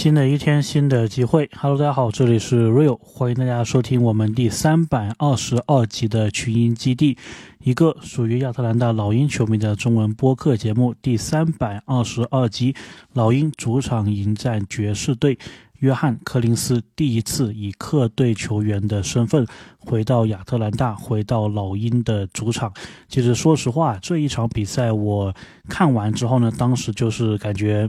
新的一天，新的机会。Hello，大家好，这里是 Real，欢迎大家收听我们第三百二十二集的群英基地，一个属于亚特兰大老鹰球迷的中文播客节目。第三百二十二集，老鹰主场迎战爵士队，约翰·柯林斯第一次以客队球员的身份回到亚特兰大，回到老鹰的主场。其实，说实话，这一场比赛我看完之后呢，当时就是感觉。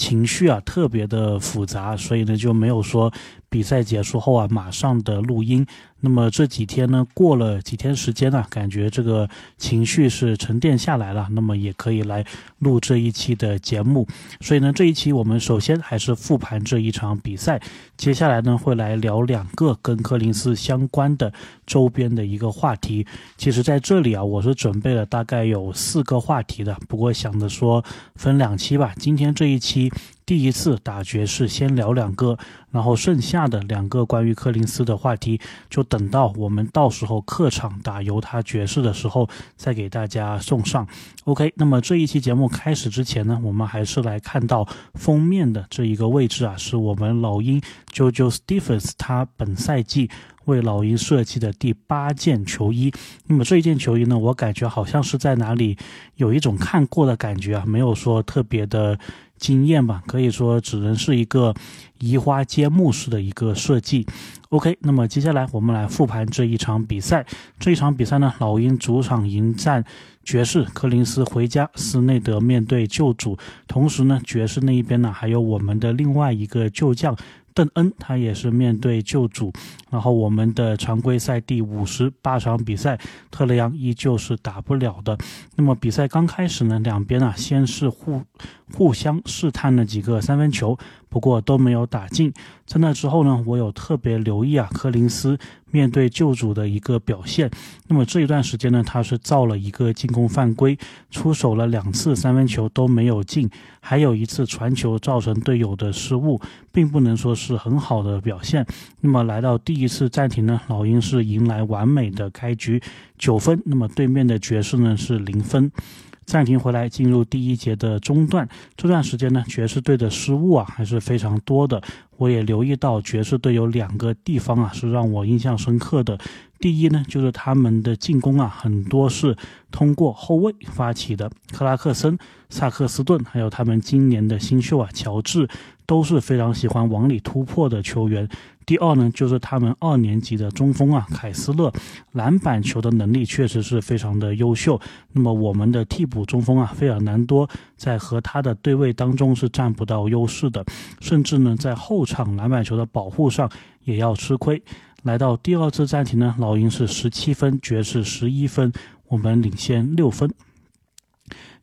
情绪啊特别的复杂，所以呢就没有说比赛结束后啊马上的录音。那么这几天呢，过了几天时间呢，感觉这个情绪是沉淀下来了，那么也可以来录这一期的节目。所以呢，这一期我们首先还是复盘这一场比赛，接下来呢会来聊两个跟柯林斯相关的周边的一个话题。其实在这里啊，我是准备了大概有四个话题的，不过想着说分两期吧。今天这一期。第一次打爵士，先聊两个，然后剩下的两个关于柯林斯的话题，就等到我们到时候客场打犹他爵士的时候再给大家送上。OK，那么这一期节目开始之前呢，我们还是来看到封面的这一个位置啊，是我们老鹰 JoJo Stephens 他本赛季为老鹰设计的第八件球衣。那么这一件球衣呢，我感觉好像是在哪里有一种看过的感觉啊，没有说特别的。经验吧，可以说只能是一个移花接木式的一个设计。OK，那么接下来我们来复盘这一场比赛。这一场比赛呢，老鹰主场迎战爵士，柯林斯回家，斯内德面对旧主。同时呢，爵士那一边呢，还有我们的另外一个旧将。邓恩他也是面对旧主，然后我们的常规赛第五十八场比赛，特雷杨依旧是打不了的。那么比赛刚开始呢，两边啊先是互互相试探了几个三分球。不过都没有打进。在那之后呢，我有特别留意啊，柯林斯面对旧主的一个表现。那么这一段时间呢，他是造了一个进攻犯规，出手了两次三分球都没有进，还有一次传球造成队友的失误，并不能说是很好的表现。那么来到第一次暂停呢，老鹰是迎来完美的开局，九分。那么对面的爵士呢是零分。暂停回来，进入第一节的中段。这段时间呢，爵士队的失误啊还是非常多的。我也留意到爵士队有两个地方啊是让我印象深刻的。第一呢，就是他们的进攻啊很多是通过后卫发起的，克拉克森、萨克斯顿，还有他们今年的新秀啊乔治，都是非常喜欢往里突破的球员。第二呢，就是他们二年级的中锋啊，凯斯勒，篮板球的能力确实是非常的优秀。那么我们的替补中锋啊，费尔南多在和他的对位当中是占不到优势的，甚至呢在后场篮板球的保护上也要吃亏。来到第二次暂停呢，老鹰是十七分，爵士十一分，我们领先六分。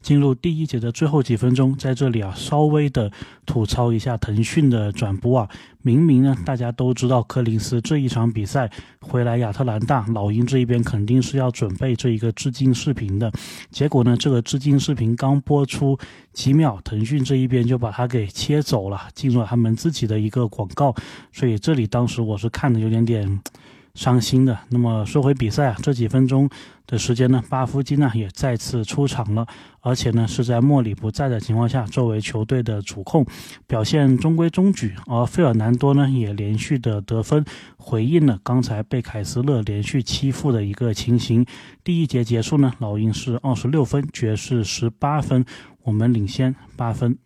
进入第一节的最后几分钟，在这里啊，稍微的吐槽一下腾讯的转播啊。明明呢，大家都知道柯林斯这一场比赛回来亚特兰大，老鹰这一边肯定是要准备这一个致敬视频的。结果呢，这个致敬视频刚播出几秒，腾讯这一边就把它给切走了，进入了他们自己的一个广告。所以这里当时我是看的有点点。伤心的。那么说回比赛啊，这几分钟的时间呢，巴夫金呢也再次出场了，而且呢是在莫里不在的情况下，作为球队的主控，表现中规中矩。而费尔南多呢也连续的得分，回应了刚才被凯斯勒连续欺负的一个情形。第一节结束呢，老鹰是二十六分，爵士十八分，我们领先八分。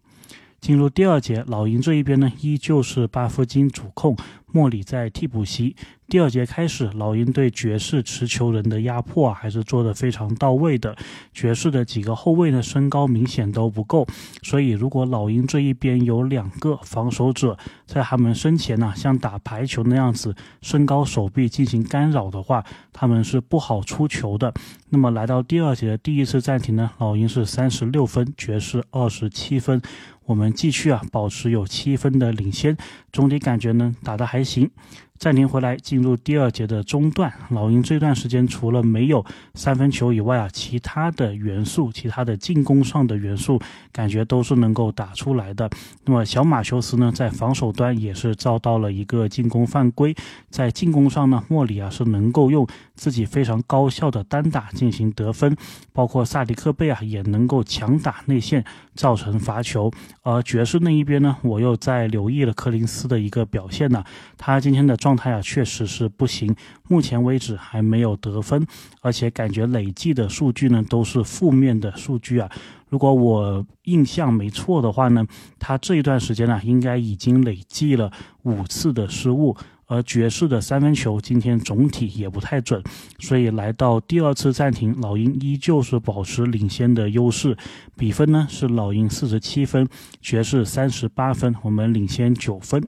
进入第二节，老鹰这一边呢，依旧是巴夫金主控，莫里在替补席。第二节开始，老鹰对爵士持球人的压迫啊，还是做得非常到位的。爵士的几个后卫呢，身高明显都不够，所以如果老鹰这一边有两个防守者在他们身前呢，像打排球那样子，身高手臂进行干扰的话，他们是不好出球的。那么来到第二节的第一次暂停呢，老鹰是三十六分，爵士二十七分，我们继续啊，保持有七分的领先，总体感觉呢，打得还还行。暂停回来，进入第二节的中段。老鹰这段时间除了没有三分球以外啊，其他的元素，其他的进攻上的元素，感觉都是能够打出来的。那么小马修斯呢，在防守端也是遭到了一个进攻犯规，在进攻上呢，莫里啊是能够用自己非常高效的单打进行得分，包括萨迪克贝啊也能够强打内线造成罚球。而爵士那一边呢，我又在留意了柯林斯的一个表现呢，他今天的状态啊确实是不行，目前为止还没有得分，而且感觉累计的数据呢都是负面的数据啊。如果我印象没错的话呢，他这一段时间呢，应该已经累计了五次的失误，而爵士的三分球今天总体也不太准，所以来到第二次暂停，老鹰依旧是保持领先的优势，比分呢是老鹰四十七分，爵士三十八分，我们领先九分。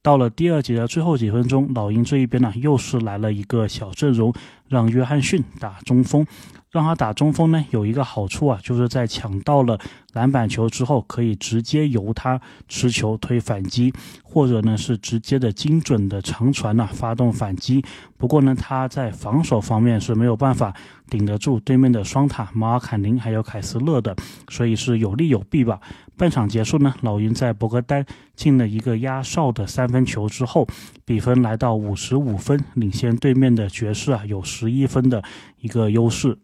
到了第二节的最后几分钟，老鹰这一边呢又是来了一个小阵容，让约翰逊打中锋。让他打中锋呢，有一个好处啊，就是在抢到了篮板球之后，可以直接由他持球推反击，或者呢是直接的精准的长传呢发动反击。不过呢，他在防守方面是没有办法顶得住对面的双塔马尔坎宁还有凯斯勒的，所以是有利有弊吧。半场结束呢，老鹰在博格丹进了一个压哨的三分球之后，比分来到五十五分，领先对面的爵士啊有十十一分的一个优势。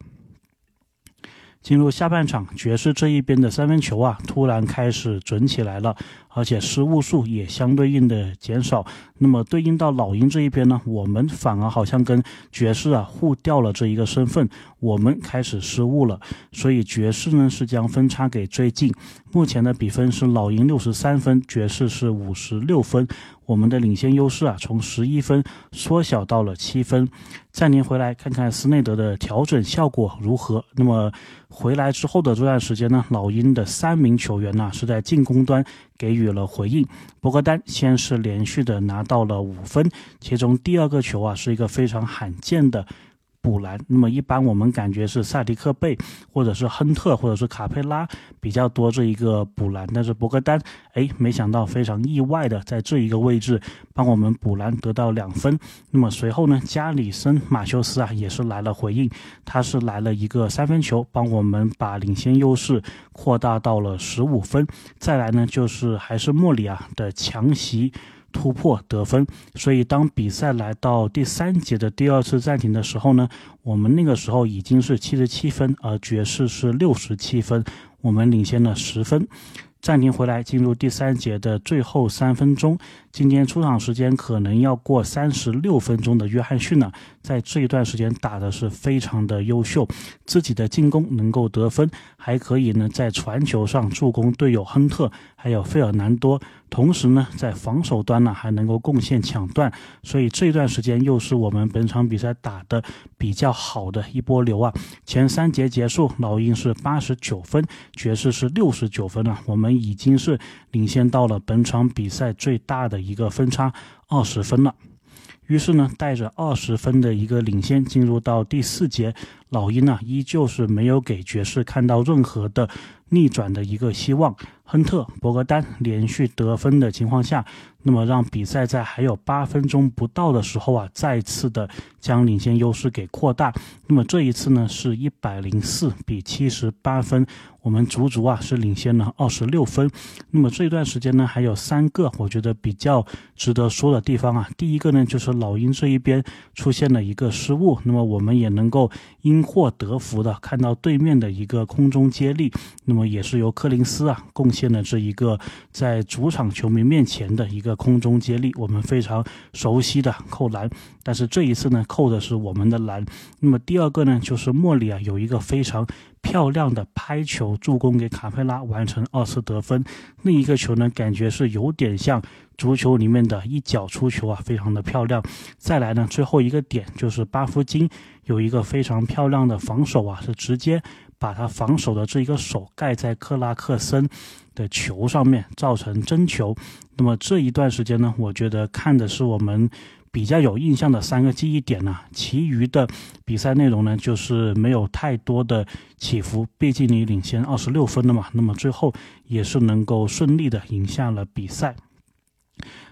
进入下半场，爵士这一边的三分球啊，突然开始准起来了。而且失误数也相对应的减少，那么对应到老鹰这一边呢，我们反而好像跟爵士啊互掉了这一个身份，我们开始失误了，所以爵士呢是将分差给追近，目前的比分是老鹰六十三分，爵士是五十六分，我们的领先优势啊从十一分缩小到了七分。暂停回来看看斯内德的调整效果如何。那么回来之后的这段时间呢，老鹰的三名球员呢是在进攻端。给予了回应，博格丹先是连续的拿到了五分，其中第二个球啊是一个非常罕见的。补篮，那么一般我们感觉是萨迪克贝或者是亨特或者是卡佩拉比较多这一个补篮，但是博格丹哎，没想到非常意外的在这一个位置帮我们补篮得到两分。那么随后呢，加里森马修斯啊也是来了回应，他是来了一个三分球，帮我们把领先优势扩大到了十五分。再来呢，就是还是莫里啊的强袭。突破得分，所以当比赛来到第三节的第二次暂停的时候呢，我们那个时候已经是七十七分，而爵士是六十七分，我们领先了十分。暂停回来，进入第三节的最后三分钟。今天出场时间可能要过三十六分钟的约翰逊呢，在这一段时间打的是非常的优秀，自己的进攻能够得分，还可以呢在传球上助攻队友亨特还有费尔南多，同时呢在防守端呢还能够贡献抢断，所以这段时间又是我们本场比赛打的比较好的一波流啊。前三节结束，老鹰是八十九分，爵士是六十九分啊，我们。已经是领先到了本场比赛最大的一个分差二十分了。于是呢，带着二十分的一个领先进入到第四节，老鹰呢依旧是没有给爵士看到任何的逆转的一个希望。亨特、博格丹连续得分的情况下，那么让比赛在还有八分钟不到的时候啊，再次的将领先优势给扩大。那么这一次呢，是一百零四比七十八分，我们足足啊是领先了二十六分。那么这段时间呢，还有三个我觉得比较值得说的地方啊。第一个呢，就是老鹰这一边出现了一个失误，那么我们也能够因祸得福的看到对面的一个空中接力，那么也是由柯林斯啊贡。献了这一个在主场球迷面前的一个空中接力，我们非常熟悉的扣篮，但是这一次呢，扣的是我们的篮。那么第二个呢，就是莫里啊，有一个非常漂亮的拍球助攻给卡佩拉完成二次得分。那一个球呢，感觉是有点像足球里面的一脚出球啊，非常的漂亮。再来呢，最后一个点就是巴夫金有一个非常漂亮的防守啊，是直接把他防守的这一个手盖在克拉克森。的球上面造成真球，那么这一段时间呢，我觉得看的是我们比较有印象的三个记忆点呢，其余的比赛内容呢，就是没有太多的起伏。毕竟你领先二十六分了嘛，那么最后也是能够顺利的赢下了比赛。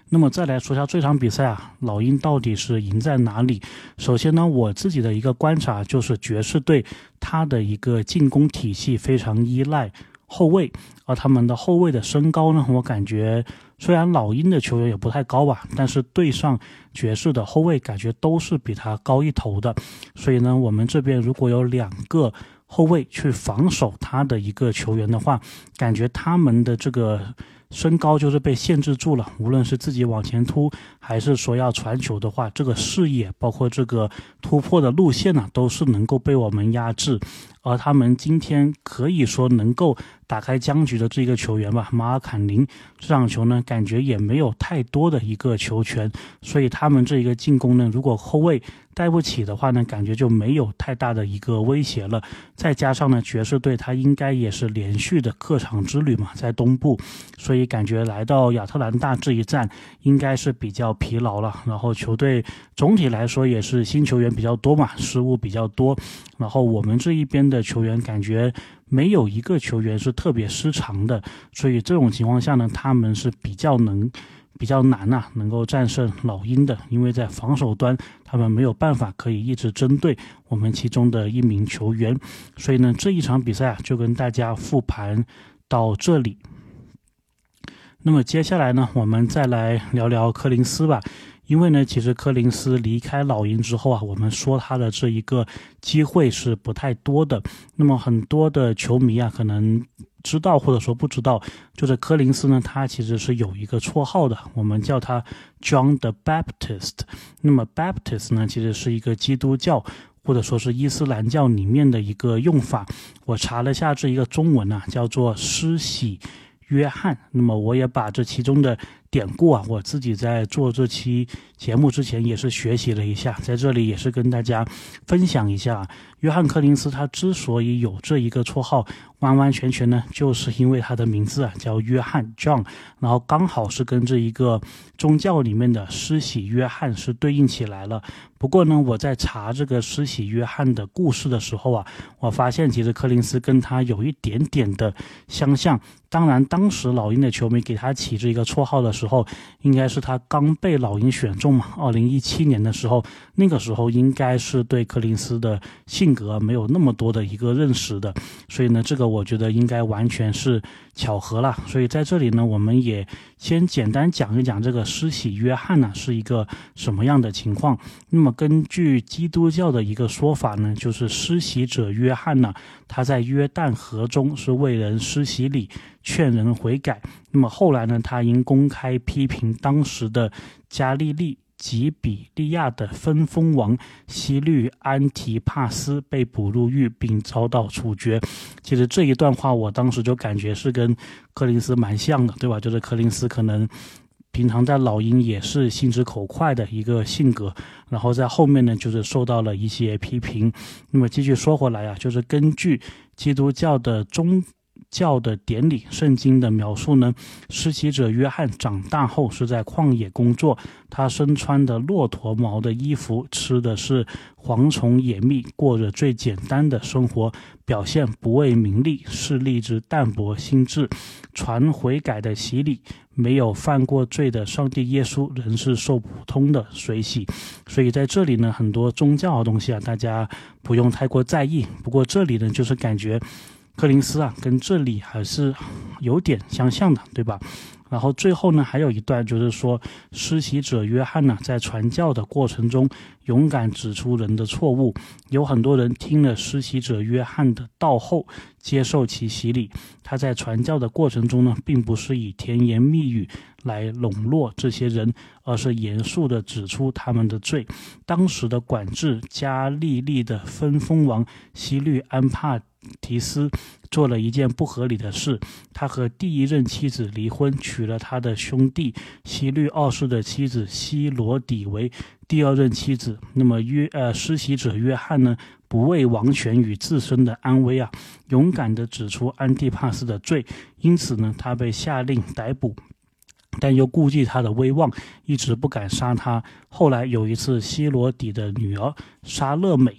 那么再来说一下这场比赛啊，老鹰到底是赢在哪里？首先呢，我自己的一个观察就是爵士队他的一个进攻体系非常依赖。后卫，而他们的后卫的身高呢，我感觉虽然老鹰的球员也不太高吧，但是对上爵士的后卫感觉都是比他高一头的，所以呢，我们这边如果有两个后卫去防守他的一个球员的话，感觉他们的这个。身高就是被限制住了，无论是自己往前突，还是说要传球的话，这个视野包括这个突破的路线呢，都是能够被我们压制。而他们今天可以说能够打开僵局的这个球员吧，马尔坎宁这场球呢，感觉也没有太多的一个球权，所以他们这一个进攻呢，如果后卫带不起的话呢，感觉就没有太大的一个威胁了。再加上呢，爵士队他应该也是连续的客场之旅嘛，在东部，所以感觉来到亚特兰大这一站应该是比较疲劳了。然后球队总体来说也是新球员比较多嘛，失误比较多。然后我们这一边的的球员感觉没有一个球员是特别失常的，所以这种情况下呢，他们是比较能、比较难呐，能够战胜老鹰的，因为在防守端他们没有办法可以一直针对我们其中的一名球员，所以呢，这一场比赛啊，就跟大家复盘到这里。那么接下来呢，我们再来聊聊柯林斯吧。因为呢，其实柯林斯离开老鹰之后啊，我们说他的这一个机会是不太多的。那么很多的球迷啊，可能知道或者说不知道，就是柯林斯呢，他其实是有一个绰号的，我们叫他 John the Baptist。那么 Baptist 呢，其实是一个基督教或者说是伊斯兰教里面的一个用法。我查了下这一个中文啊，叫做施洗约翰。那么我也把这其中的。典故啊，我自己在做这期节目之前也是学习了一下，在这里也是跟大家分享一下，约翰柯林斯他之所以有这一个绰号，完完全全呢，就是因为他的名字啊叫约翰 John，然后刚好是跟这一个宗教里面的施洗约翰是对应起来了。不过呢，我在查这个施洗约翰的故事的时候啊，我发现其实柯林斯跟他有一点点的相像。当然，当时老鹰的球迷给他起这一个绰号的时候，应该是他刚被老鹰选中嘛。二零一七年的时候，那个时候应该是对柯林斯的性格没有那么多的一个认识的，所以呢，这个我觉得应该完全是巧合了。所以在这里呢，我们也先简单讲一讲这个施洗约翰呢是一个什么样的情况。那么根据基督教的一个说法呢，就是施洗者约翰呢，他在约旦河中是为人施洗礼。劝人悔改。那么后来呢？他因公开批评当时的加利利吉比利亚的分封王西律安提帕斯，被捕入狱并遭到处决。其实这一段话，我当时就感觉是跟柯林斯蛮像的，对吧？就是柯林斯可能平常在老鹰也是心直口快的一个性格，然后在后面呢，就是受到了一些批评。那么继续说回来啊，就是根据基督教的中。教的典礼，圣经的描述呢？施洗者约翰长大后是在旷野工作，他身穿的骆驼毛的衣服，吃的是蝗虫野蜜，过着最简单的生活，表现不为名利，是立志淡泊心智，传悔改的洗礼。没有犯过罪的上帝耶稣，仍是受普通的水洗。所以在这里呢，很多宗教的东西啊，大家不用太过在意。不过这里呢，就是感觉。柯林斯啊，跟这里还是有点相像的，对吧？然后最后呢，还有一段就是说，施洗者约翰呢，在传教的过程中，勇敢指出人的错误。有很多人听了施洗者约翰的道后，接受其洗礼。他在传教的过程中呢，并不是以甜言蜜语来笼络这些人，而是严肃地指出他们的罪。当时的管制加利利的分封王西律安帕。提斯做了一件不合理的事，他和第一任妻子离婚，娶了他的兄弟希律二世的妻子希罗底为第二任妻子。那么约呃施洗者约翰呢，不畏王权与自身的安危啊，勇敢地指出安蒂帕斯的罪，因此呢，他被下令逮捕，但又顾忌他的威望，一直不敢杀他。后来有一次，希罗底的女儿沙勒美。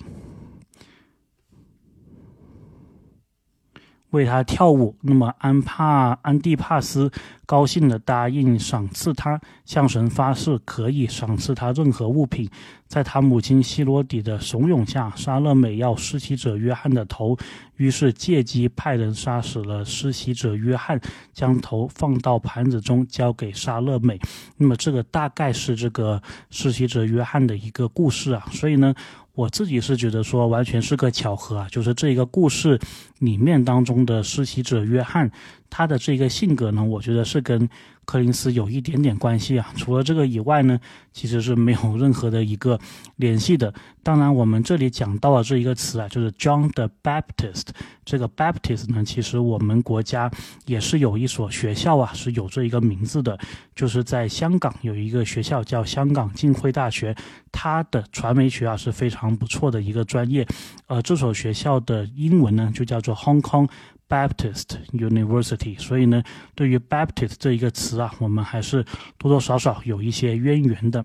为他跳舞。那么安帕安蒂帕斯高兴地答应赏赐他，向神发誓可以赏赐他任何物品。在他母亲希罗底的怂恿下，沙勒美要施洗者约翰的头，于是借机派人杀死了施洗者约翰，将头放到盘子中交给沙勒美。那么这个大概是这个施洗者约翰的一个故事啊，所以呢。我自己是觉得说，完全是个巧合啊，就是这个故事里面当中的施洗者约翰，他的这个性格呢，我觉得是跟。柯林斯有一点点关系啊，除了这个以外呢，其实是没有任何的一个联系的。当然，我们这里讲到了这一个词啊，就是 John the Baptist。这个 Baptist 呢，其实我们国家也是有一所学校啊，是有这一个名字的，就是在香港有一个学校叫香港浸会大学，它的传媒学啊是非常不错的一个专业。呃，这所学校的英文呢就叫做 Hong Kong。Baptist University，所以呢，对于 Baptist 这一个词啊，我们还是多多少少有一些渊源的。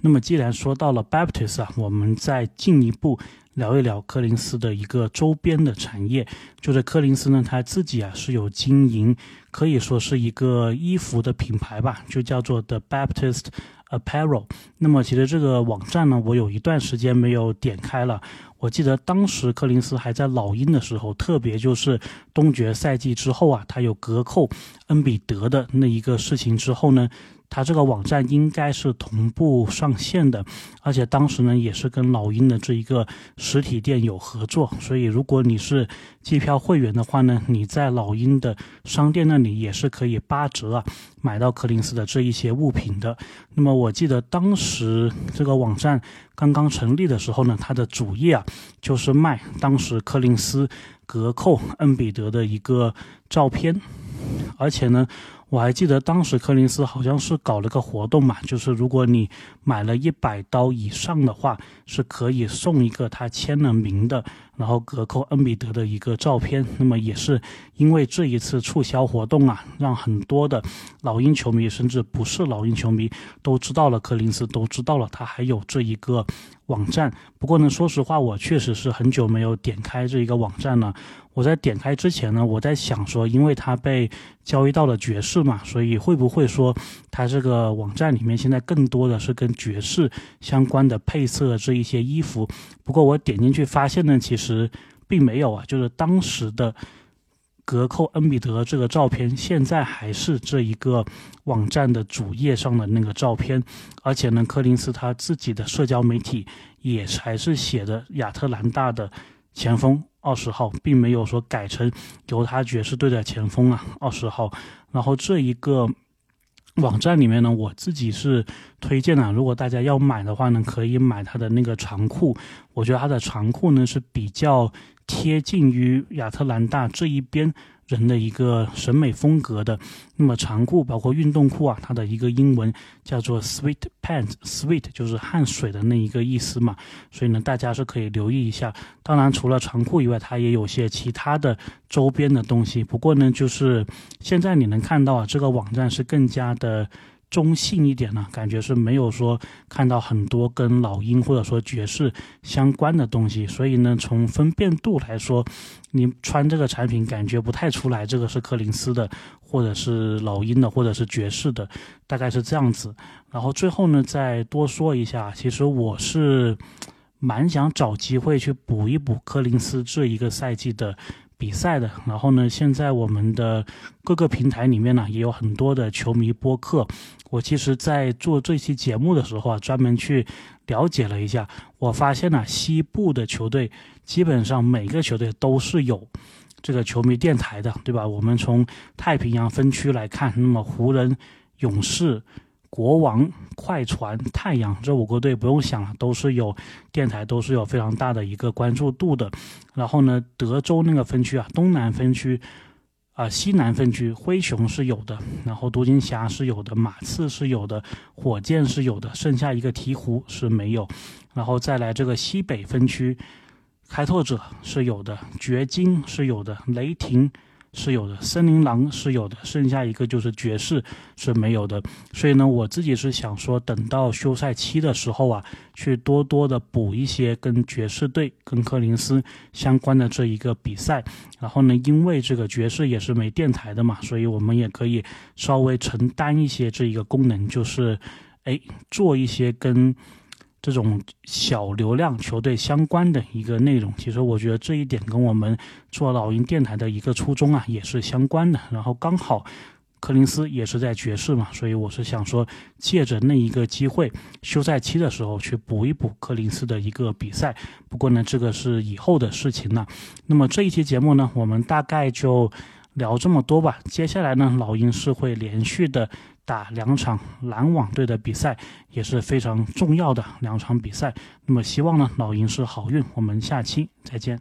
那么，既然说到了 Baptist 啊，我们再进一步聊一聊柯林斯的一个周边的产业。就是柯林斯呢，他自己啊是有经营，可以说是一个衣服的品牌吧，就叫做 The Baptist Apparel。那么，其实这个网站呢，我有一段时间没有点开了。我记得当时柯林斯还在老鹰的时候，特别就是东决赛季之后啊，他有隔扣恩比德的那一个事情之后呢。它这个网站应该是同步上线的，而且当时呢也是跟老鹰的这一个实体店有合作，所以如果你是机票会员的话呢，你在老鹰的商店那里也是可以八折啊买到柯林斯的这一些物品的。那么我记得当时这个网站刚刚成立的时候呢，它的主页啊就是卖当时柯林斯隔扣恩比德的一个照片，而且呢。我还记得当时柯林斯好像是搞了个活动嘛，就是如果你买了一百刀以上的话，是可以送一个他签了名的，然后隔扣恩比德的一个照片。那么也是因为这一次促销活动啊，让很多的老鹰球迷，甚至不是老鹰球迷都知道了柯林斯，都知道了他还有这一个网站。不过呢，说实话，我确实是很久没有点开这一个网站了。我在点开之前呢，我在想说，因为它被交易到了爵士嘛，所以会不会说它这个网站里面现在更多的是跟爵士相关的配色这一些衣服？不过我点进去发现呢，其实并没有啊，就是当时的隔扣恩比德这个照片，现在还是这一个网站的主页上的那个照片，而且呢，柯林斯他自己的社交媒体也还是写的亚特兰大的前锋。二十号并没有说改成犹他爵士队的前锋啊，二十号。然后这一个网站里面呢，我自己是推荐啊，如果大家要买的话呢，可以买它的那个长裤。我觉得它的长裤呢是比较贴近于亚特兰大这一边。人的一个审美风格的，那么长裤包括运动裤啊，它的一个英文叫做 sweet pants，sweet 就是汗水的那一个意思嘛，所以呢，大家是可以留意一下。当然，除了长裤以外，它也有些其他的周边的东西。不过呢，就是现在你能看到啊，这个网站是更加的。中性一点呢，感觉是没有说看到很多跟老鹰或者说爵士相关的东西，所以呢，从分辨度来说，你穿这个产品感觉不太出来，这个是柯林斯的，或者是老鹰的，或者是爵士的，大概是这样子。然后最后呢，再多说一下，其实我是蛮想找机会去补一补柯林斯这一个赛季的。比赛的，然后呢，现在我们的各个平台里面呢，也有很多的球迷播客。我其实，在做这期节目的时候啊，专门去了解了一下，我发现呢，西部的球队基本上每个球队都是有这个球迷电台的，对吧？我们从太平洋分区来看，那么湖人、勇士。国王、快船、太阳这五个队不用想了，都是有电台，都是有非常大的一个关注度的。然后呢，德州那个分区啊，东南分区啊，西南分区，灰熊是有的，然后独行侠是有的，马刺是有的，火箭是有的，剩下一个鹈鹕是没有。然后再来这个西北分区，开拓者是有的，掘金是有的，雷霆。是有的，森林狼是有的，剩下一个就是爵士是没有的。所以呢，我自己是想说，等到休赛期的时候啊，去多多的补一些跟爵士队、跟柯林斯相关的这一个比赛。然后呢，因为这个爵士也是没电台的嘛，所以我们也可以稍微承担一些这一个功能，就是哎，做一些跟。这种小流量球队相关的一个内容，其实我觉得这一点跟我们做老鹰电台的一个初衷啊也是相关的。然后刚好柯林斯也是在爵士嘛，所以我是想说，借着那一个机会，休赛期的时候去补一补柯林斯的一个比赛。不过呢，这个是以后的事情了。那么这一期节目呢，我们大概就聊这么多吧。接下来呢，老鹰是会连续的。打两场篮网队的比赛也是非常重要的两场比赛。那么希望呢，老鹰是好运。我们下期再见。